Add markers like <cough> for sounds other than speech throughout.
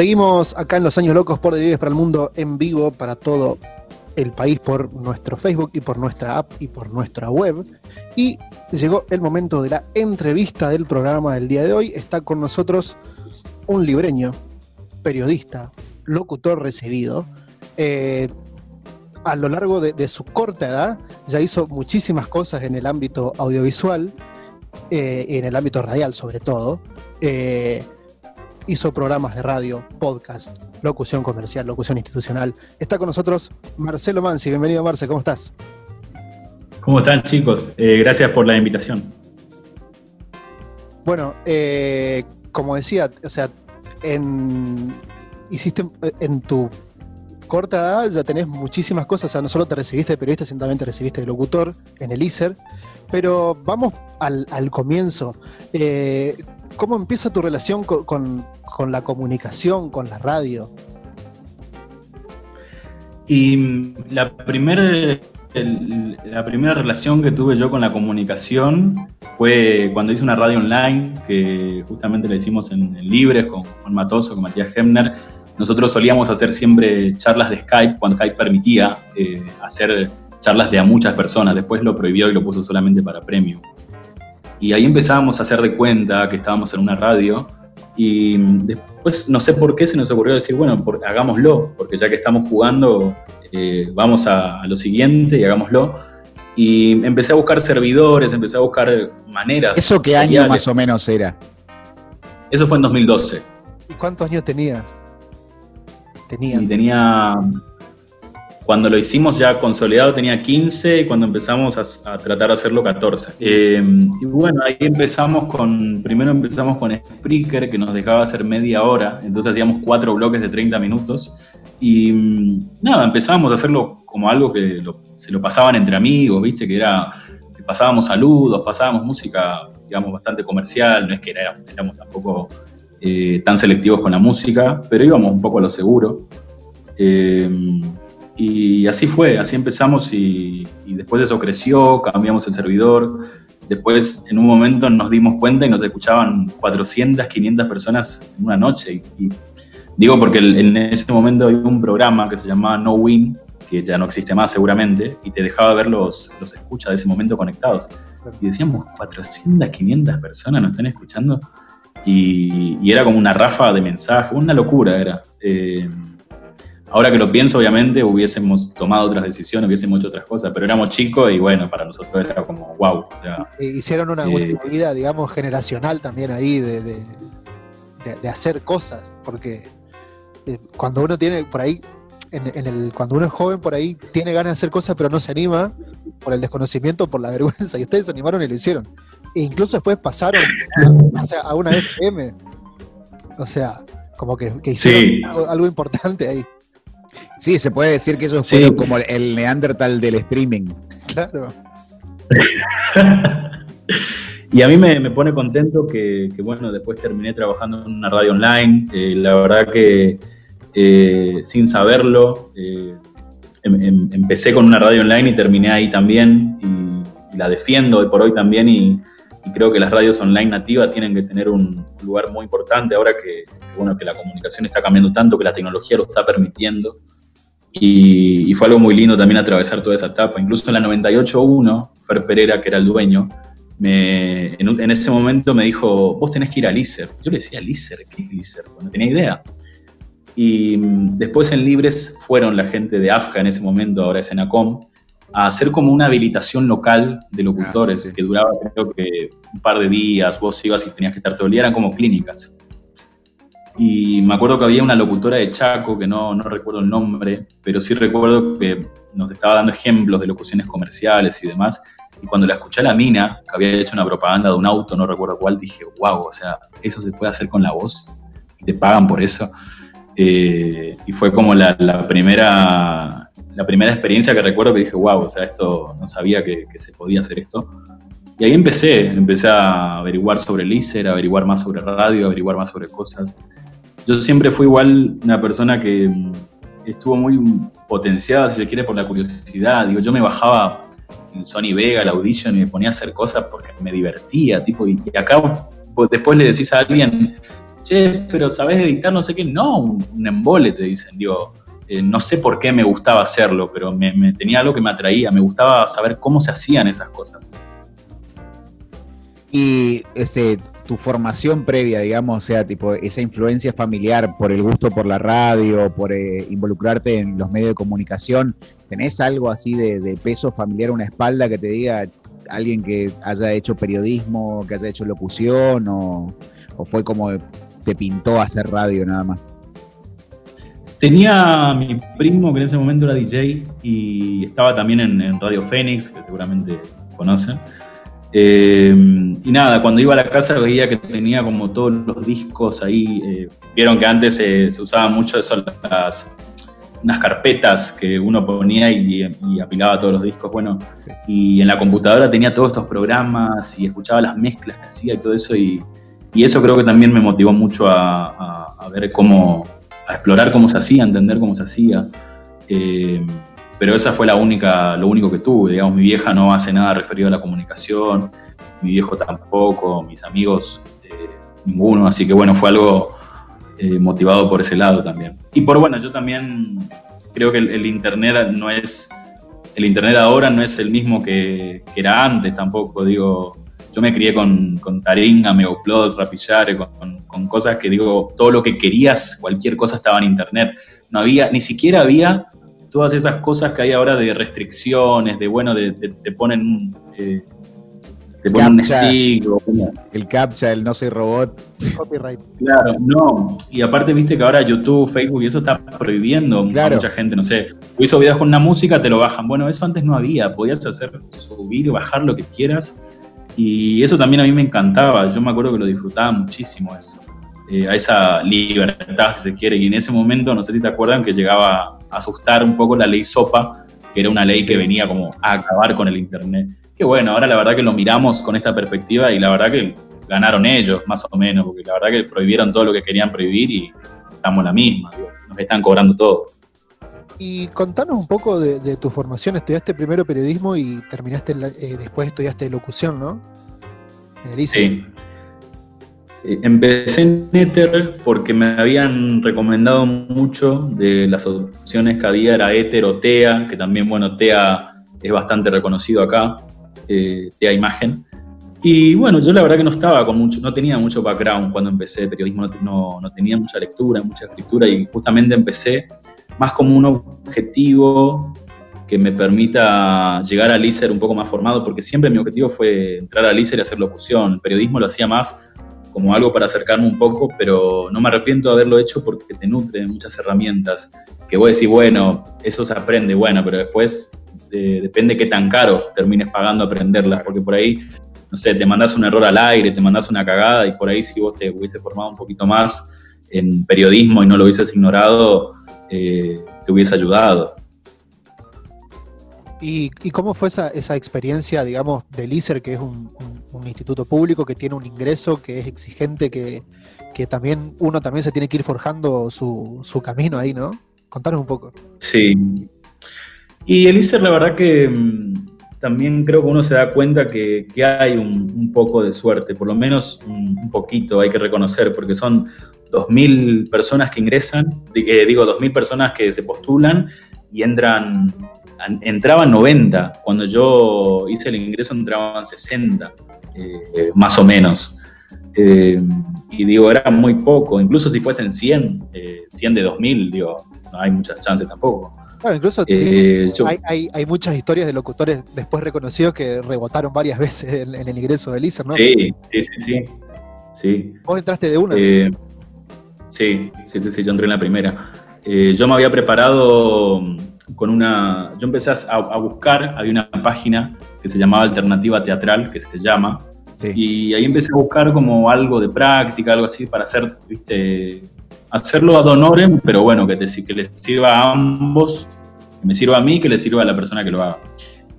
Seguimos acá en Los Años Locos por De para el Mundo en vivo para todo el país por nuestro Facebook y por nuestra app y por nuestra web. Y llegó el momento de la entrevista del programa del día de hoy. Está con nosotros un libreño, periodista, locutor recibido. Eh, a lo largo de, su corta edad ya hizo muchísimas cosas en el ámbito audiovisual, eh, en el ámbito radial sobre todo. Eh, hizo programas de radio, podcast, locución comercial, locución institucional. Está con nosotros Marcelo Mansi. Bienvenido, Marce, ¿cómo estás? ¿Cómo están, chicos? Eh, gracias por la invitación. Bueno, eh, como decía, o sea, en, hiciste en tu corta edad ya tenés muchísimas cosas, o sea, no solo te recibiste de periodista, sino también te recibiste de locutor en el ISER, pero vamos al, comienzo. Eh, ¿Cómo empieza tu relación con, la comunicación, con la radio? Y la primera la primera relación que tuve yo con la comunicación fue cuando hice una radio online, que justamente la hicimos en, Libres con Juan Matoso, con Matías Hemner. Nosotros solíamos hacer siempre charlas de Skype cuando Skype permitía eh, hacer charlas de a muchas personas. Después lo prohibió y lo puso solamente para premium. Y ahí empezábamos a hacer de cuenta que estábamos en una radio y después no sé por qué se nos ocurrió decir, bueno, hagámoslo, porque ya que estamos jugando, eh, vamos a, lo siguiente y hagámoslo. Y empecé a buscar servidores, empecé a buscar maneras. ¿Eso qué año más o menos era? Eso fue en 2012. ¿Y cuántos años tenías? Tenía. tenía cuando lo hicimos ya consolidado tenía 15 y cuando empezamos a, tratar de hacerlo 14. Eh, y bueno, ahí empezamos con, primero empezamos con Spreaker que nos dejaba hacer media hora, entonces hacíamos cuatro bloques de 30 minutos y mm, nada, empezamos a hacerlo como algo que se lo pasaban entre amigos, viste, que era, que pasábamos saludos, pasábamos música, digamos, bastante comercial, no es que éramos, tampoco eh, tan selectivos con la música, pero íbamos un poco a lo seguro. Eh, y así fue, así empezamos y, después eso creció, cambiamos el servidor. Después, en un momento, nos dimos cuenta y nos escuchaban 400, 500 personas en una noche. Y, digo porque en ese momento había un programa que se llamaba No Win, que ya no existe más seguramente, y te dejaba ver los, los escuchas de ese momento conectados. Y decíamos, 400, 500 personas nos están escuchando. Y, y era como una rafa de mensajes, una locura era. Eh, Ahora que lo pienso, obviamente hubiésemos tomado otras decisiones, hubiésemos hecho otras cosas, pero éramos chicos y bueno, para nosotros era como wow. O sea, Hicieron una eh, vida, digamos, generacional también ahí de, de, hacer cosas, porque eh, cuando uno tiene por ahí, en, el, cuando uno es joven por ahí, tiene ganas de hacer cosas, pero no se anima por el desconocimiento, por la <laughs> vergüenza, y ustedes se animaron y lo hicieron. E incluso después pasaron a, una FM. O sea, como que, hicieron algo importante ahí. Sí, se puede decir que eso fue como el Neandertal del streaming. Claro. <laughs> y a mí me, pone contento que, bueno, después terminé trabajando en una radio online. Eh, la verdad que eh, sin saberlo, eh, em, em, empecé con una radio online y terminé ahí también. Y, la defiendo hoy por hoy también. Y, creo que las radios online nativas tienen que tener un lugar muy importante ahora que, bueno, que la comunicación está cambiando tanto, que la tecnología lo está permitiendo. Y, fue algo muy lindo también atravesar toda esa etapa. Incluso en la 98.1, Fer Pereira, que era el dueño, me, en, ese momento me dijo, vos tenés que ir a ISER. Yo le decía, ¿ISER? ¿Qué es ISER? No tenía idea. Y mm, después en Libres fueron la gente de AFCA en ese momento, ahora es ENACOM, a hacer como una habilitación local de locutores, ah, que duraba creo que un par de días, vos ibas y tenías que estar todo el día, eran como clínicas. Y me acuerdo que había una locutora de Chaco, que no, no recuerdo el nombre, pero sí recuerdo que nos estaba dando ejemplos de locuciones comerciales y demás. Y cuando la escuché a la mina, que había hecho una propaganda de un auto, no recuerdo cuál, dije, wow, o sea, eso se puede hacer con la voz y te pagan por eso. Eh, y fue como la, la, primera, la primera experiencia que recuerdo que dije, wow, o sea, esto no sabía que, que se podía hacer esto. Y ahí empecé, empecé a averiguar sobre el a averiguar más sobre radio, averiguar más sobre cosas. Yo siempre fui igual una persona que mm, estuvo muy potenciada, si se quiere, por la curiosidad. Digo, yo me bajaba en Sony Vega, la Audition, y me ponía a hacer cosas porque me divertía, tipo, y, acá después le decís a alguien, che, pero ¿sabés editar no sé qué? No, un, embole, te dicen. Digo, eh, no sé por qué me gustaba hacerlo, pero me, tenía algo que me atraía, me gustaba saber cómo se hacían esas cosas. Y este, tu formación previa, digamos, o sea, tipo esa influencia familiar por el gusto por la radio, por eh, involucrarte en los medios de comunicación, ¿tenés algo así de, peso familiar, una espalda que te diga alguien que haya hecho periodismo, que haya hecho locución, o, fue como te pintó hacer radio nada más? Tenía mi primo que en ese momento era DJ y estaba también en Radio Fénix, que seguramente conocen. Eh, y nada, cuando iba a la casa veía que tenía como todos los discos ahí. Eh, vieron que antes se usaban mucho eso, las, unas carpetas que uno ponía y, apilaba todos los discos. Bueno, y en la computadora tenía todos estos programas y escuchaba las mezclas que hacía y todo eso. Y, eso creo que también me motivó mucho a, ver cómo, a explorar cómo se hacía, entender cómo se hacía. Eh, pero esa fue la única, lo único que tuve, digamos, mi vieja no hace nada referido a la comunicación, mi viejo tampoco, mis amigos eh, ninguno, así que bueno, fue algo eh, motivado por ese lado también. Y por bueno, yo también creo que el, internet no es, el internet ahora no es el mismo que, era antes tampoco, digo, yo me crié con, con Taringa, Megoplot, Rapillare, con, con, cosas que digo, todo lo que querías, cualquier cosa estaba en internet. No había, ni siquiera había todas esas cosas que hay ahora de restricciones, de bueno, de, te ponen, eh, te ponen un stick. el captcha, el no soy robot. Copyright. Claro, no. Y aparte, viste que ahora YouTube, Facebook y eso está prohibiendo a mucha gente, no sé. Hizo videos con una música, te lo bajan. Bueno, eso antes no había. Podías hacer, subir y bajar lo que quieras. Y eso también a mí me encantaba. Yo me acuerdo que lo disfrutaba muchísimo eso. Eh, a esa libertad, si se quiere. Y en ese momento, no sé si se acuerdan, que llegaba a asustar un poco la ley SOPA, que era una ley que venía como a acabar con el Internet. Que bueno, ahora la verdad que lo miramos con esta perspectiva y la verdad que ganaron ellos, más o menos, porque la verdad que prohibieron todo lo que querían prohibir y estamos la misma, nos están cobrando todo. Y contanos un poco de, tu formación. Estudiaste primero periodismo y terminaste, eh, después estudiaste locución, ¿no? En el ICE. Sí. Eh, empecé en Ether porque me habían recomendado mucho de las opciones que había, era Ether o TEA, que también, bueno, TEA es bastante reconocido acá, eh, TEA Imagen. Y bueno, yo la verdad que no estaba con mucho, no tenía mucho background cuando empecé periodismo, no, no tenía mucha lectura, mucha escritura y justamente empecé más como un objetivo que me permita llegar al ISER un poco más formado, porque siempre mi objetivo fue entrar al ISER y hacer locución. El periodismo lo hacía más como algo para acercarme un poco, pero no me arrepiento de haberlo hecho porque te nutre de muchas herramientas que voy a decir, bueno, eso se aprende, bueno, pero después eh, depende qué tan caro termines pagando aprenderlas, porque por ahí, no sé, te mandas un error al aire, te mandas una cagada y por ahí si vos te hubiese formado un poquito más en periodismo y no lo hubieses ignorado, eh, te hubiese ayudado. ¿Y, cómo fue esa, experiencia, digamos, del ISER, que es un, instituto público que tiene un ingreso, que es exigente, que, también uno también se tiene que ir forjando su, su, camino ahí, ¿no? Contanos un poco. Sí. Y el ISER, la verdad que mm, también creo que uno se da cuenta que, hay un, poco de suerte, por lo menos un, poquito, hay que reconocer, porque son 2.000 personas que ingresan, eh, digo, 2.000 personas que se postulan y entran entraban 90, cuando yo hice el ingreso entraban 60, eh, más o menos. Eh, y digo, era muy poco, incluso si fuesen 100, 100 eh, de 2000, digo, no hay muchas chances tampoco. incluso hay, muchas historias de locutores después reconocidos que rebotaron varias <laughs> veces en, el ingreso del ISER, ¿no? Sí, sí, sí, sí. ¿Vos entraste de una? sí, sí, sí, yo entré en la primera. yo me había preparado con una. Yo empecé a, buscar, había una página que se llamaba Alternativa Teatral, que se llama, y ahí empecé a buscar como algo de práctica, algo así, para hacer, viste, hacerlo ad honorem, pero bueno, que, te, que les sirva a ambos, que me sirva a mí, que le sirva a la persona que lo haga.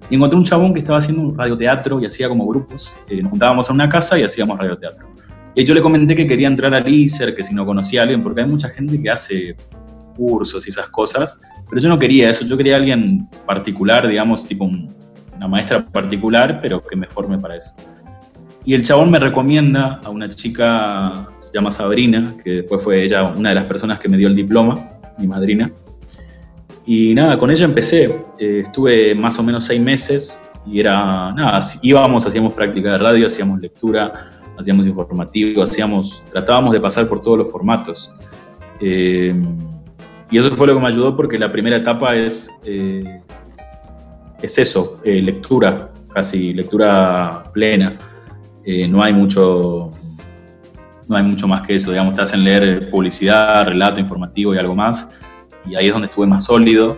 Y encontré un chabón que estaba haciendo un radioteatro y hacía como grupos, eh, nos juntábamos a una casa y hacíamos radioteatro. Y yo le comenté que quería entrar al ISER, que si no conocía a alguien, porque hay mucha gente que hace cursos y esas cosas, pero yo no quería eso, yo quería alguien particular, digamos, tipo una maestra particular, pero que me forme para eso. Y el chabón me recomienda a una chica, se llama Sabrina, que después fue ella una de las personas que me dio el diploma, mi madrina. Y nada, con ella empecé. Eh, estuve más o menos seis meses y era, nada, íbamos, hacíamos práctica de radio, hacíamos lectura, hacíamos informativo, hacíamos, tratábamos de pasar por todos los formatos. Eh, y eso fue lo que me ayudó porque la primera etapa es, eh, es eso, lectura, casi lectura plena. no hay mucho no hay mucho más que eso, digamos, te hacen leer publicidad, relato informativo y algo más, y ahí es donde estuve más sólido,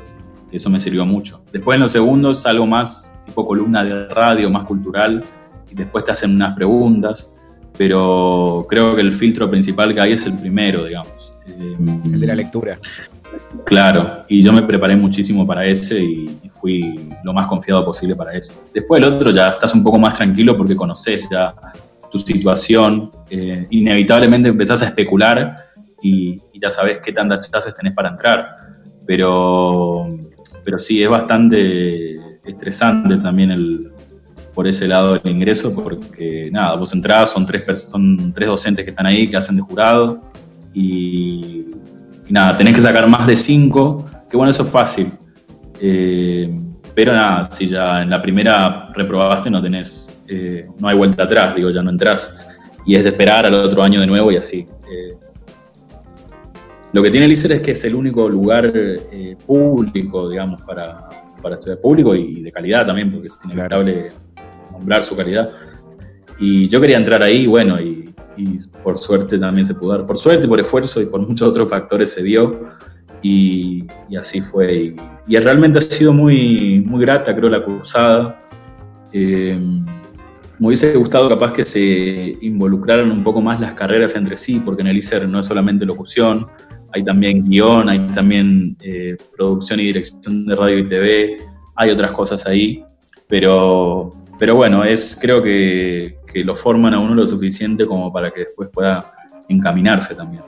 eso me sirvió mucho. Después en los segundos algo más tipo columna de radio, más cultural, y después te hacen unas preguntas, pero creo que el filtro principal que hay es el primero, digamos. El de la lectura. Claro, y yo me preparé muchísimo para ese y, fui lo más confiado posible para eso. Después el otro ya estás un poco más tranquilo porque conoces ya tu situación, eh, inevitablemente empezás a especular y, ya sabes qué tantas chances tenés para entrar. Pero, pero sí, es bastante estresante también el, por ese lado del ingreso, porque nada, vos entrás, son tres, son tres docentes que están ahí, que hacen de jurado, y, nada, tenés que sacar más de cinco, que bueno, eso es fácil. Eh, pero nada, si ya en la primera reprobaste, no tenés eh, no hay vuelta atrás, digo, ya no entras. Y es de esperar al otro año de nuevo y así. Eh, lo que tiene el ICER es que es el único lugar eh, público, digamos, para, para estudiar público y de calidad también, porque es inevitable nombrar su calidad. Y yo quería entrar ahí, bueno, y, por suerte también se pudo dar. Por suerte, por esfuerzo y por muchos otros factores se dio. Y, así fue. Y, y, realmente ha sido muy, muy grata, creo, la cursada. Eh, me hubiese gustado capaz que se involucraran un poco más las carreras entre sí, porque en el ICER no es solamente locución, hay también guion, hay también eh, producción y dirección de radio y TV, hay otras cosas ahí, pero, pero bueno, es, creo que, que lo forman a uno lo suficiente como para que después pueda encaminarse también.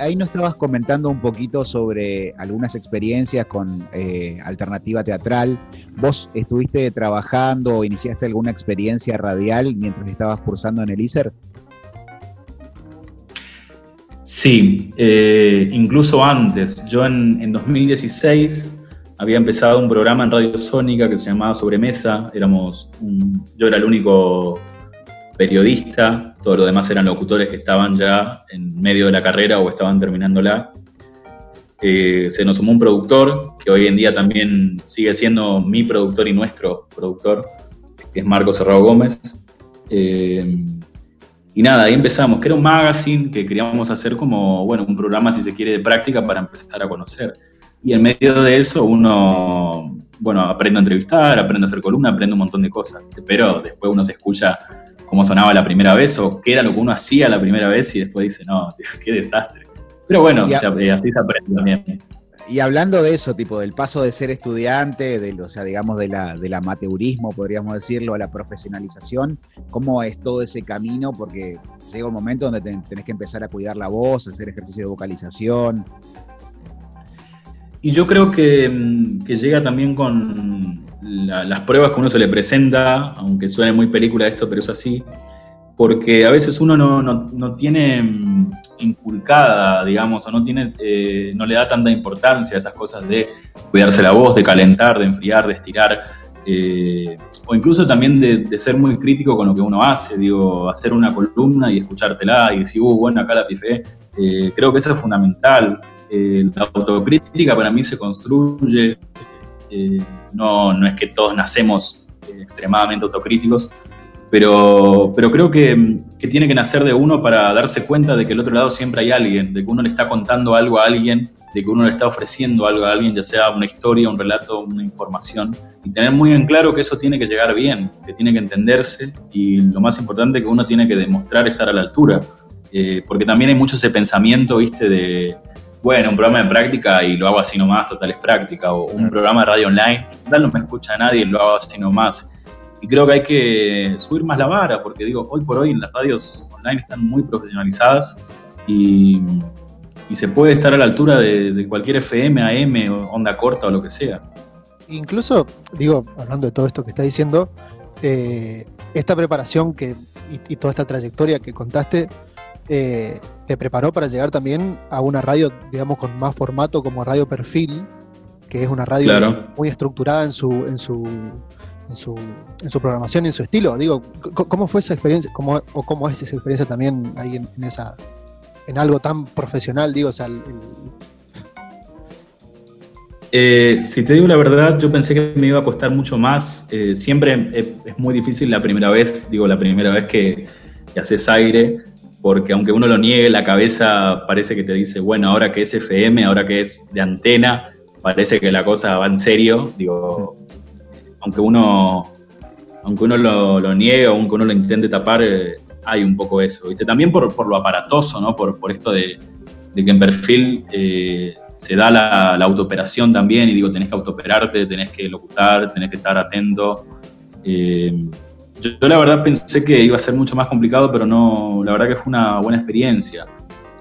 Ahí nos estabas comentando un poquito sobre algunas experiencias con eh, alternativa teatral. ¿Vos estuviste trabajando o iniciaste alguna experiencia radial mientras estabas cursando en el ISER? Sí, eh, incluso antes. Yo en, en 2016 había empezado un programa en Radio Sónica que se llamaba Sobremesa. Éramos yo era el único periodista, todos los demás eran locutores que estaban ya en medio de la carrera o estaban terminándola. Eh, se nos sumó un productor, que hoy en día también sigue siendo mi productor y nuestro productor, que es Marco Cerrado Gómez. Eh, y nada, ahí empezamos, que era un magazine que queríamos hacer como, bueno, un programa, si se quiere, de práctica para empezar a conocer. Y en medio de eso uno, bueno, aprende a entrevistar, aprende a hacer columna, aprende un montón de cosas. Pero después uno se escucha cómo sonaba la primera vez o qué era lo que uno hacía la primera vez y después dice, no, <laughs> qué desastre. Pero bueno, así se aprende también. Y hablando de eso, tipo del paso de ser estudiante, del, o sea, digamos, de la, del amateurismo, podríamos decirlo, a la profesionalización, ¿cómo es todo ese camino? Porque llega un momento donde tenés que empezar a cuidar la voz, hacer ejercicio de vocalización. Y yo creo que, mm, llega también con, las pruebas que uno se le presenta, aunque suene muy película esto, pero es así, porque a veces uno no, tiene mm, inculcada, digamos, o no, tiene, eh, no le da tanta importancia a esas cosas de cuidarse la voz, de calentar, de enfriar, de estirar, eh, o incluso también de, ser muy crítico con lo que uno hace, digo, hacer una columna y escuchártela y decir, uh, bueno, acá la pifé, eh, creo que eso es fundamental. La autocrítica para mí se construye eh, no, no es que todos nacemos eh, extremadamente autocríticos, pero, pero creo que, que, tiene que nacer de uno para darse cuenta de que el otro lado siempre hay alguien, de que uno le está contando algo a alguien, de que uno le está ofreciendo algo a alguien, ya sea una historia, un relato, una información, y tener muy en claro que eso tiene que llegar bien, que tiene que entenderse, y lo más importante que uno tiene que demostrar estar a la altura, eh, porque también hay mucho ese pensamiento, viste, de bueno, un programa de práctica y lo hago así nomás, total es práctica, o un programa de radio online, no me escucha nadie y lo hago así nomás. Y creo que hay que subir más la vara, porque digo, hoy por hoy las radios online están muy profesionalizadas y, se puede estar a la altura de, cualquier FM, AM, o onda corta o lo que sea. Incluso, digo, hablando de todo esto que está diciendo, eh, esta preparación que, y, toda esta trayectoria que contaste eh, te preparó para llegar también a una radio, digamos, con más formato como Radio Perfil, que es una radio muy estructurada en su, en su, en su, en su programación y en su estilo. Digo, ¿cómo fue esa experiencia? ¿Cómo, ¿O cómo es esa experiencia también ahí en, esa en algo tan profesional, digo, o sea, eh, si te digo la verdad, yo pensé que me iba a costar mucho más. Eh, siempre es, muy difícil la primera vez, digo, la primera vez que, que haces aire, porque aunque uno lo niegue, la cabeza parece que te dice, bueno, ahora que es FM, ahora que es de antena, parece que la cosa va en serio. Digo, aunque uno, aunque uno lo, niegue aunque uno lo intente tapar, eh, hay un poco eso, ¿viste? También por, por lo aparatoso, ¿no? Por, por esto de, de, que en perfil eh, se da la, la, autooperación también, y digo, tenés que autooperarte, tenés que locutar, tenés que estar atento. Eh, yo, la verdad pensé que iba a ser mucho más complicado, pero no, la verdad que fue una buena experiencia.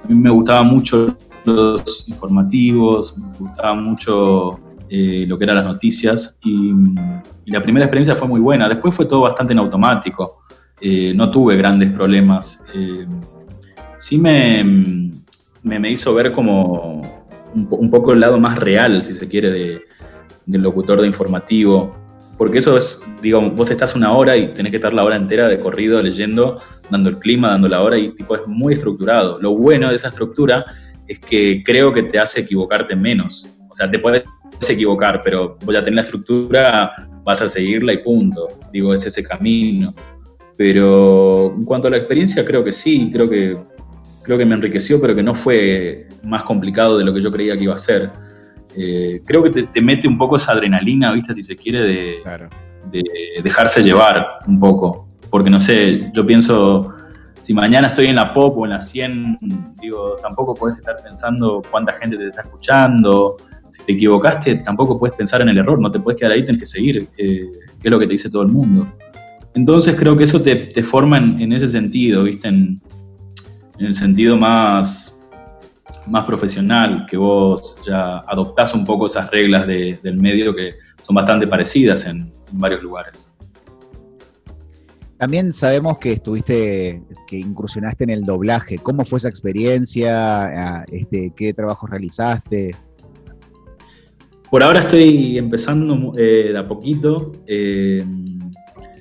A mí me gustaban mucho los informativos, me gustaba mucho eh, lo que eran las noticias y, la primera experiencia fue muy buena. Después fue todo bastante en automático, eh, no tuve grandes problemas. Eh, sí me, me, hizo ver como un, poco el lado más real, si se quiere, de, del locutor de informativo porque eso es, digamos, vos estás una hora y tenés que estar la hora entera de corrido leyendo, dando el clima, dando la hora y tipo es muy estructurado. Lo bueno de esa estructura es que creo que te hace equivocarte menos. O sea, te puedes equivocar, pero voy a tener la estructura, vas a seguirla y punto. Digo, es ese camino. Pero en cuanto a la experiencia, creo que sí, creo que, creo que me enriqueció, pero que no fue más complicado de lo que yo creía que iba a ser. Eh, creo que te, mete un poco esa adrenalina, ¿viste? Si se quiere, de, de, dejarse llevar un poco. Porque no sé, yo pienso, si mañana estoy en la pop o en la 100, digo, tampoco puedes estar pensando cuánta gente te está escuchando. Si te equivocaste, tampoco puedes pensar en el error, no te puedes quedar ahí, tienes que seguir, eh, que es lo que te dice todo el mundo. Entonces creo que eso te, te forma en, ese sentido, ¿viste? En, en el sentido más, más profesional, que vos ya adoptás un poco esas reglas del medio que son bastante parecidas en, varios lugares. También sabemos que estuviste, que incursionaste en el doblaje. ¿Cómo fue esa experiencia? Ah, este, ¿Qué trabajos realizaste? Por ahora estoy empezando eh, de a poquito. Eh,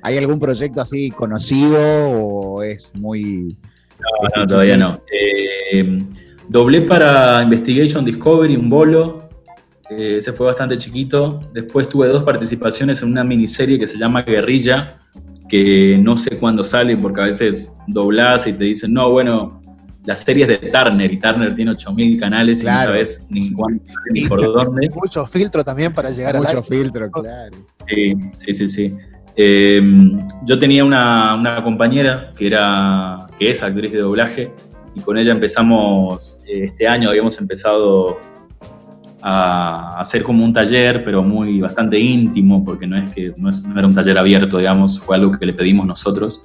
¿Hay algún proyecto así conocido o es muy... No, todavía no. Eh, Doblé para Investigation Discovery un bolo, eh, ese fue bastante chiquito. Después tuve dos participaciones en una miniserie que se llama Guerrilla, que no sé cuándo sale porque a veces doblás y te dicen, no, bueno, las series de Turner y Turner tiene 8000 canales y no sabes ni cuándo <laughs> ni por dónde. <laughs> Mucho filtro también para llegar a Mucho filtro, claro. Sí, sí, sí. sí. Eh, yo tenía una, una, compañera que, era, que es actriz de doblaje y con ella empezamos, este año habíamos empezado a hacer como un taller, pero muy bastante íntimo, porque no es que no, era un taller abierto, digamos, fue algo que le pedimos nosotros.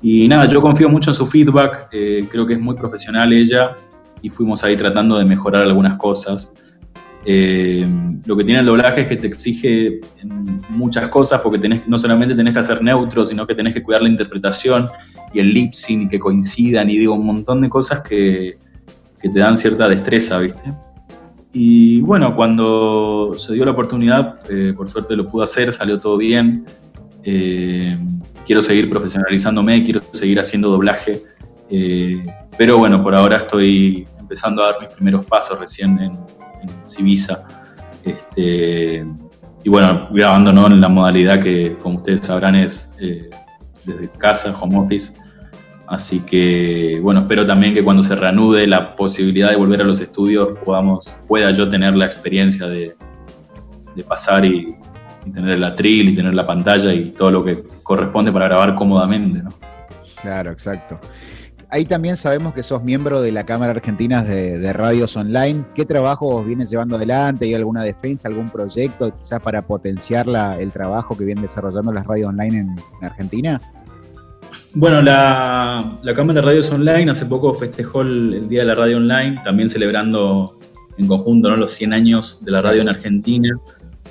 Y nada, yo confío mucho en su feedback, eh, creo que es muy profesional ella y fuimos ahí tratando de mejorar algunas cosas. Eh, lo que tiene el doblaje es que te exige muchas cosas porque tenés, no solamente tenés que hacer neutro, sino que tenés que cuidar la interpretación y el lip sync que coincidan y digo un montón de cosas que, que te dan cierta destreza, ¿viste? Y bueno, cuando se dio la oportunidad, eh, por suerte lo pude hacer, salió todo bien. Eh, quiero seguir profesionalizándome, quiero seguir haciendo doblaje. pero bueno, por ahora estoy empezando a dar mis primeros pasos recién en, en Civisa. Este, y bueno, grabando ¿no? en la modalidad que, como ustedes sabrán, es eh, desde casa, home office. Así que, bueno, espero también que cuando se reanude la posibilidad de volver a los estudios podamos, pueda yo tener la experiencia de, de pasar y, tener el atril y tener la pantalla y todo lo que corresponde para grabar cómodamente, ¿no? Claro, exacto ahí también sabemos que sos miembro de la Cámara Argentina de, Radios Online. ¿Qué trabajos vienes llevando adelante? ¿Hay alguna defensa, algún proyecto quizás para potenciar el trabajo que vienen desarrollando las radios online en, Argentina? Bueno, la, Cámara de Radios Online hace poco festejó el, Día de la Radio Online, también celebrando en conjunto ¿no? los 100 años de la radio en Argentina.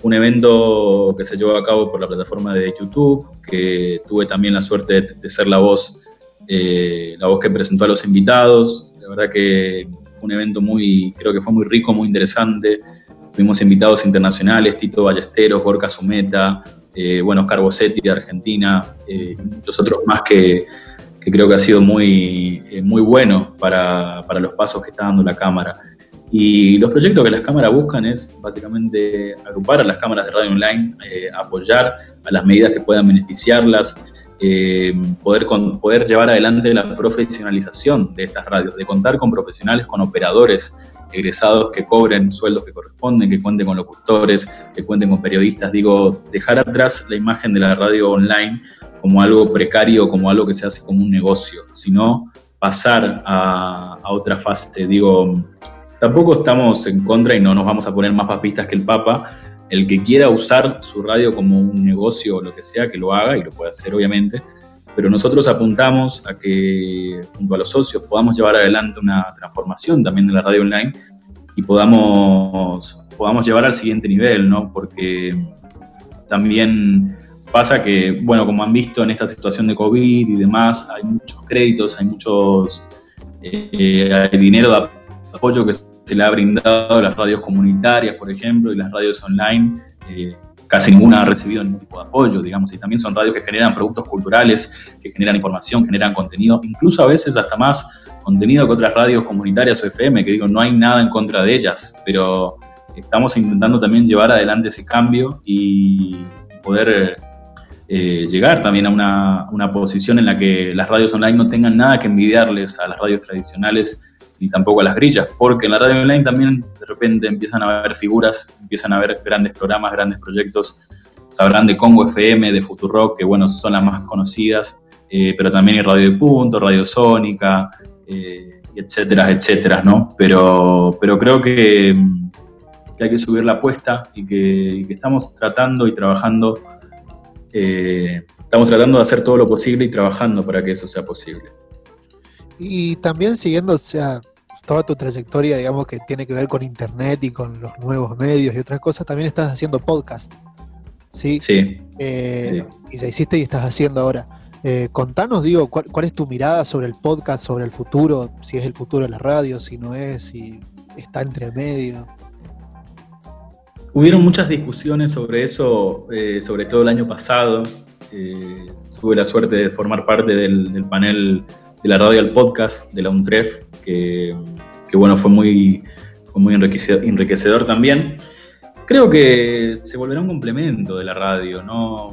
Un evento que se llevó a cabo por la plataforma de YouTube, que tuve también la suerte de ser la voz eh, la voz que presentó a los invitados. La verdad que un evento muy, creo que fue muy rico, muy interesante. Tuvimos invitados internacionales, Tito Ballesteros, Gorka Sumeta, eh, bueno, Oscar Bossetti de Argentina, eh, muchos otros más que, creo que ha sido muy, eh, muy bueno para, para, los pasos que está dando la Cámara. Y los proyectos que las cámaras buscan es básicamente agrupar a las cámaras de radio online, apoyar a las medidas que puedan beneficiarlas, poder, poder llevar adelante la profesionalización de estas radios, de contar con profesionales, con operadores egresados que cobren sueldos que corresponden, que cuenten con locutores, que cuenten con periodistas. Digo, dejar atrás la imagen de la radio online como algo precario, como algo que se hace como un negocio, sino pasar a, otra fase. Digo, tampoco estamos en contra y no nos vamos a poner más papistas que el Papa. El que quiera usar su radio como un negocio o lo que sea, que lo haga y lo puede hacer obviamente, pero nosotros apuntamos a que junto a los socios podamos llevar adelante una transformación también de la radio online y podamos, podamos llevar al siguiente nivel, ¿no? Porque también pasa que, bueno, como han visto en esta situación de COVID y demás, hay muchos créditos, hay muchos, eh, hay dinero de apoyo que se le ha brindado a las radios comunitarias, por ejemplo, y las radios online. Eh, casi ninguna ha recibido ningún tipo de apoyo, digamos, y también son radios que generan productos culturales, que generan información, generan contenido, incluso a veces hasta más contenido que otras radios comunitarias o FM, que digo, no hay nada en contra de ellas, pero estamos intentando también llevar adelante ese cambio y poder eh, llegar también a una posición en la que las radios online no tengan nada que envidiarles a las radios tradicionales ni tampoco a las grillas, porque en la radio online también de repente empiezan a haber figuras, empiezan a haber grandes programas, grandes proyectos, sabrán de Congo FM, de Futurock, que bueno, son las más conocidas, eh, pero también hay Radio de Punto, Radio Sónica, eh, etcétera, etcétera, ¿no? Pero, pero creo que, hay que subir la apuesta y que, estamos tratando y trabajando, eh, estamos tratando de hacer todo lo posible y trabajando para que eso sea posible. Y también siguiendo, o sea, toda tu trayectoria, digamos, que tiene que ver con Internet y con los nuevos medios y otras cosas, también estás haciendo podcast. ¿Sí? Sí. Eh, y ya hiciste y estás haciendo ahora. Eh, contanos, digo, ¿cuál, es tu mirada sobre el podcast, sobre el futuro? Si es el futuro de la radio, si no es, si está entre medio. Hubieron muchas discusiones sobre eso, eh, sobre todo el año pasado. tuve la suerte de formar parte del, del panel de la radio al podcast de la UNTREF, que, bueno, fue muy, muy enriquecedor, también. Creo que se volverá un complemento de la radio, ¿no?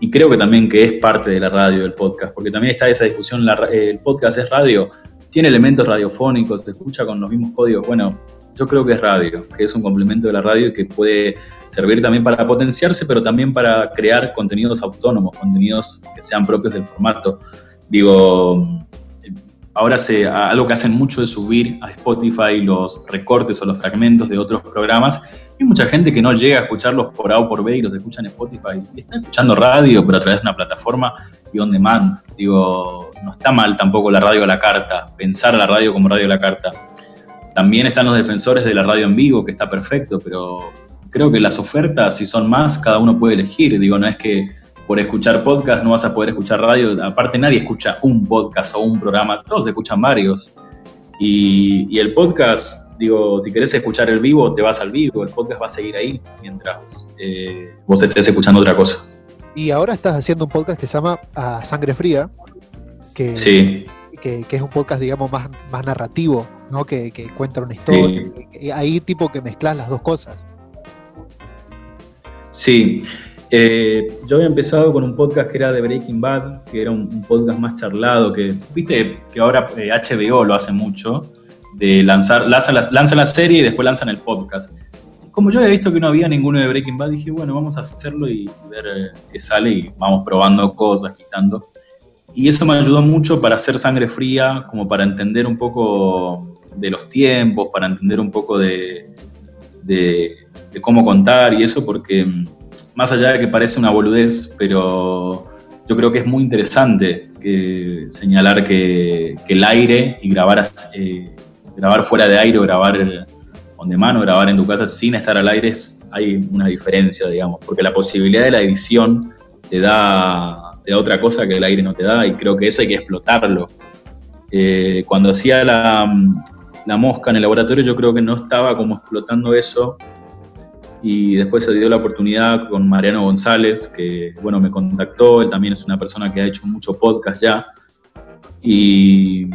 Y creo que también que es parte de la radio el podcast, porque también está esa discusión, el podcast es radio, tiene elementos radiofónicos, se escucha con los mismos códigos. Bueno, yo creo que es radio, que es un complemento de la radio y que puede servir también para potenciarse, pero también para crear contenidos autónomos, contenidos que sean propios del formato. Digo, ahora se, algo que hacen mucho es subir a Spotify los recortes o los fragmentos de otros programas. Hay mucha gente que no llega a escucharlos por A o por B y los escucha en Spotify. Está escuchando radio, pero a través de una plataforma y on demand. Digo, no está mal tampoco la radio a la carta, pensar la radio como radio a la carta. También están los defensores de la radio en vivo, que está perfecto, pero creo que las ofertas, si son más, cada uno puede elegir. Digo, no es que por escuchar podcast no vas a poder escuchar radio. Aparte, nadie escucha un podcast o un programa, todos escuchan varios. Y, el podcast, digo, si querés escuchar el vivo, te vas al vivo, el podcast va a seguir ahí mientras eh, vos estés escuchando otra cosa. Y ahora estás haciendo un podcast que se llama A Sangre Fría, que, sí. que, es un podcast, digamos, más, más narrativo, ¿no? Que, cuenta una historia. Y ahí tipo que mezclas las dos cosas. Sí, eh, yo había empezado con un podcast que era de Breaking Bad, que era un, podcast más charlado, que viste que ahora HBO eh, lo hace mucho, de lanzar, lanzan la, la serie y después lanzan el podcast. Como yo había visto que no había ninguno de Breaking Bad, dije, bueno, vamos a hacerlo y ver eh, qué sale y vamos probando cosas, quitando. Y eso me ayudó mucho para hacer sangre fría, como para entender un poco de los tiempos, para entender un poco de, de cómo contar y eso, porque mm, más allá de que parece una boludez, pero yo creo que es muy interesante señalar que, el aire y grabar, eh, grabar fuera de aire o grabar on de mano, grabar en tu casa sin estar al aire, hay una diferencia, digamos, porque la posibilidad de la edición te da, otra cosa que el aire no te da y creo que eso hay que explotarlo. Eh, cuando hacía la mosca en el laboratorio yo creo que no estaba como explotando eso y después se dio la oportunidad con Mariano González, que bueno, me contactó, él también es una persona que ha hecho mucho podcast ya, y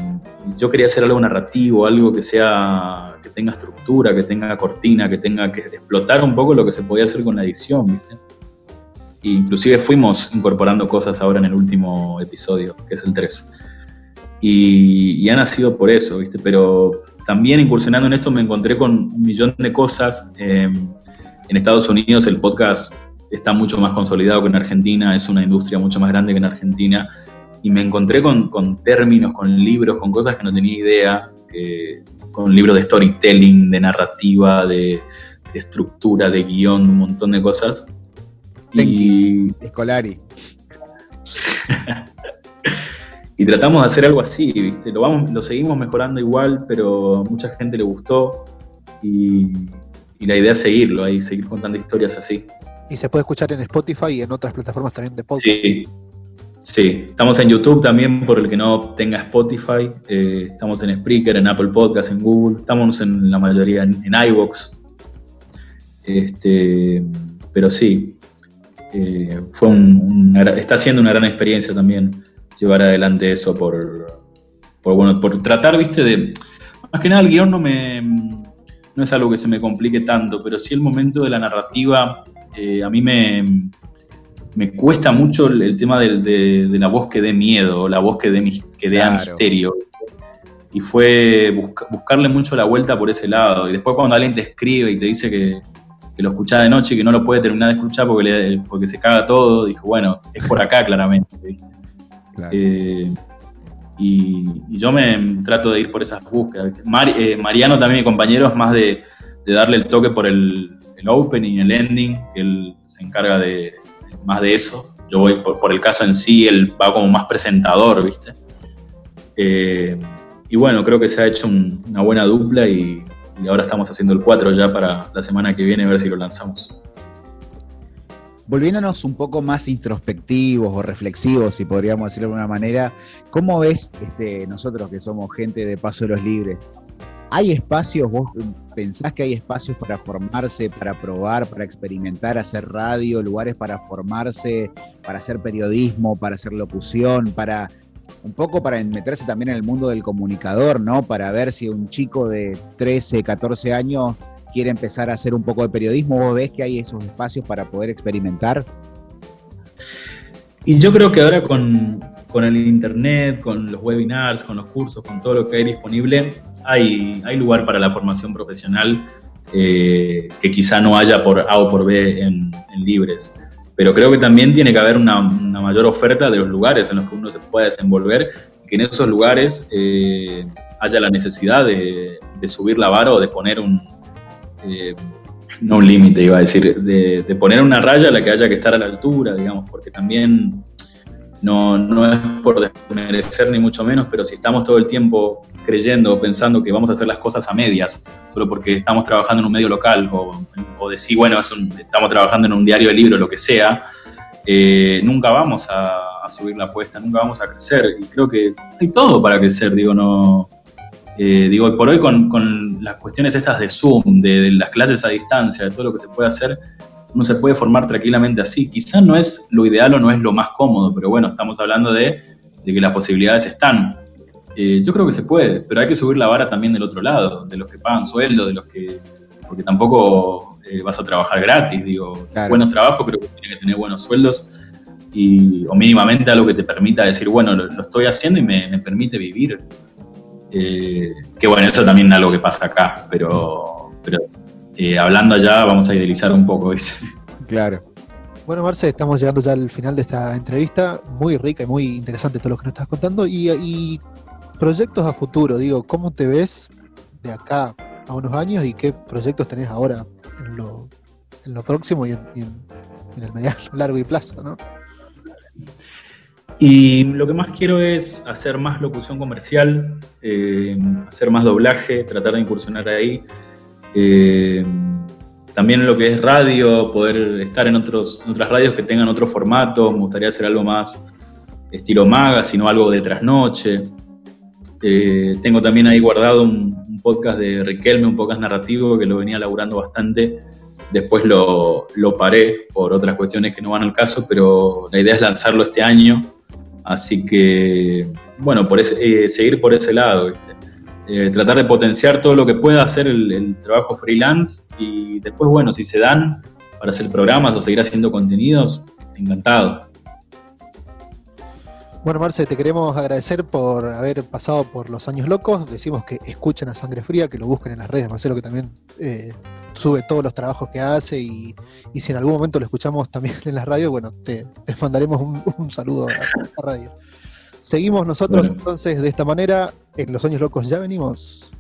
yo quería hacer algo narrativo, algo que sea, que tenga estructura, que tenga cortina, que tenga que explotar un poco lo que se podía hacer con la edición, ¿viste? E inclusive fuimos incorporando cosas ahora en el último episodio, que es el 3. Y, y ha nacido por eso, ¿viste? Pero también incursionando en esto me encontré con un millón de cosas. Eh, en Estados Unidos el podcast está mucho más consolidado que en Argentina, es una industria mucho más grande que en Argentina, y me encontré con, términos, con libros, con cosas que no tenía idea, con libros de storytelling, de narrativa, de, estructura, de guion, un montón de cosas. Y... Escolari. <laughs> y tratamos de hacer algo así, ¿viste? Lo, vamos, lo seguimos mejorando igual, pero a mucha gente le gustó y, y la idea es seguirlo ahí, seguir contando historias así. Y se puede escuchar en Spotify y en otras plataformas también de podcast. Sí, sí. Estamos en YouTube también, por el que no tenga Spotify. Eh, estamos en Spreaker, en Apple Podcasts, en Google. Estamos en la mayoría en, en iVoox. Este, pero sí, eh, fue un, está siendo una gran experiencia también llevar adelante eso por, por, bueno, por tratar, viste, de... Más que nada el guion no me no es algo que se me complique tanto, pero sí el momento de la narrativa, eh, a mí me, me cuesta mucho el, tema de, la voz que dé miedo, la voz que dé, que misterio. Y fue buscarle mucho la vuelta por ese lado. Y después cuando alguien te escribe y te dice que, lo escucha de noche y que no lo puede terminar de escuchar porque, porque se caga todo, dijo, bueno, es por acá claramente. Eh, y, yo me trato de ir por esas búsquedas. Eh, Mariano también, mi compañero, es más de, darle el toque por el, el, opening, el ending, que él se encarga de más de eso. Yo voy por, el caso en sí, él va como más presentador, ¿viste? Eh, y bueno, creo que se ha hecho una buena dupla y, y ahora estamos haciendo el 4 ya para la semana que viene, a ver si lo lanzamos volviéndonos un poco más introspectivos o reflexivos, si podríamos decirlo de alguna manera, ¿cómo ves este, nosotros que somos gente de Paso de los Libres? ¿Hay espacios, vos pensás que hay espacios para formarse, para probar, para experimentar, hacer radio, lugares para formarse, para hacer periodismo, para hacer locución, para un poco para meterse también en el mundo del comunicador, ¿no? Para ver si un chico de 13, 14 años quiere empezar a hacer un poco de periodismo, ¿vos ves que hay esos espacios para poder experimentar? Y yo creo que ahora con, el internet, con los webinars, con los cursos, con todo lo que hay disponible, hay, hay lugar para la formación profesional eh, que quizá no haya por A o por B en, libres. Pero creo que también tiene que haber una, mayor oferta de los lugares en los que uno se pueda desenvolver, que en esos lugares eh, haya la necesidad de, de subir la vara o de poner un, eh, no un límite, iba a decir, de, poner una raya a la que haya que estar a la altura, digamos, porque también no, no es por desmerecer ni mucho menos, pero si estamos todo el tiempo creyendo o pensando que vamos a hacer las cosas a medias, solo porque estamos trabajando en un medio local, o, o decir, bueno, estamos trabajando en un diario de libro, lo que sea, eh, nunca vamos a, a, subir la apuesta, nunca vamos a crecer. Y creo que hay todo para crecer, digo, no, eh, digo, por hoy con, las cuestiones estas de Zoom, de, las clases a distancia, de todo lo que se puede hacer, uno se puede formar tranquilamente así. Quizás no es lo ideal o no es lo más cómodo, pero bueno, estamos hablando de, que las posibilidades están. Eh, yo creo que se puede, pero hay que subir la vara también del otro lado, de los que pagan sueldo, de los que... porque tampoco eh, vas a trabajar gratis, digo, buenos trabajos, pero que tiene que tener buenos sueldos. Y, o mínimamente algo que te permita decir, bueno, lo, estoy haciendo y me, me permite vivir eh, que bueno, eso también es algo que pasa acá, pero, pero eh, hablando allá vamos a idealizar un poco. eso. Claro. Bueno, Marce, estamos llegando ya al final de esta entrevista, muy rica y muy interesante todo lo que nos estás contando. Y, proyectos a futuro, digo, ¿cómo te ves de acá a unos años y qué proyectos tenés ahora en lo, en lo próximo y en, en el mediano, <laughs> largo y plazo, ¿no? Y lo que más quiero es hacer más locución comercial, eh, hacer más doblaje, tratar de incursionar ahí. Eh, también lo que es radio, poder estar en otros, otras radios que tengan otro formato. Me gustaría hacer algo más estilo maga, sino algo de trasnoche. Eh, tengo también ahí guardado un, podcast de Riquelme, un podcast narrativo que lo venía laburando bastante. Después lo, paré por otras cuestiones que no van al caso, pero la idea es lanzarlo este año. Así que, bueno, por eh, seguir por ese lado, eh, tratar de potenciar todo lo que pueda hacer el, trabajo freelance y después, bueno, si se dan para hacer programas o seguir haciendo contenidos, encantado. Bueno, Marce, te queremos agradecer por haber pasado por los años locos. Decimos que escuchen a Sangre Fría, que lo busquen en las redes. Marcelo, que también eh, sube todos los trabajos que hace y, si en algún momento lo escuchamos también <laughs> en la radio, bueno, te, mandaremos un, saludo a la radio. Seguimos nosotros entonces de esta manera. En los años locos ya venimos.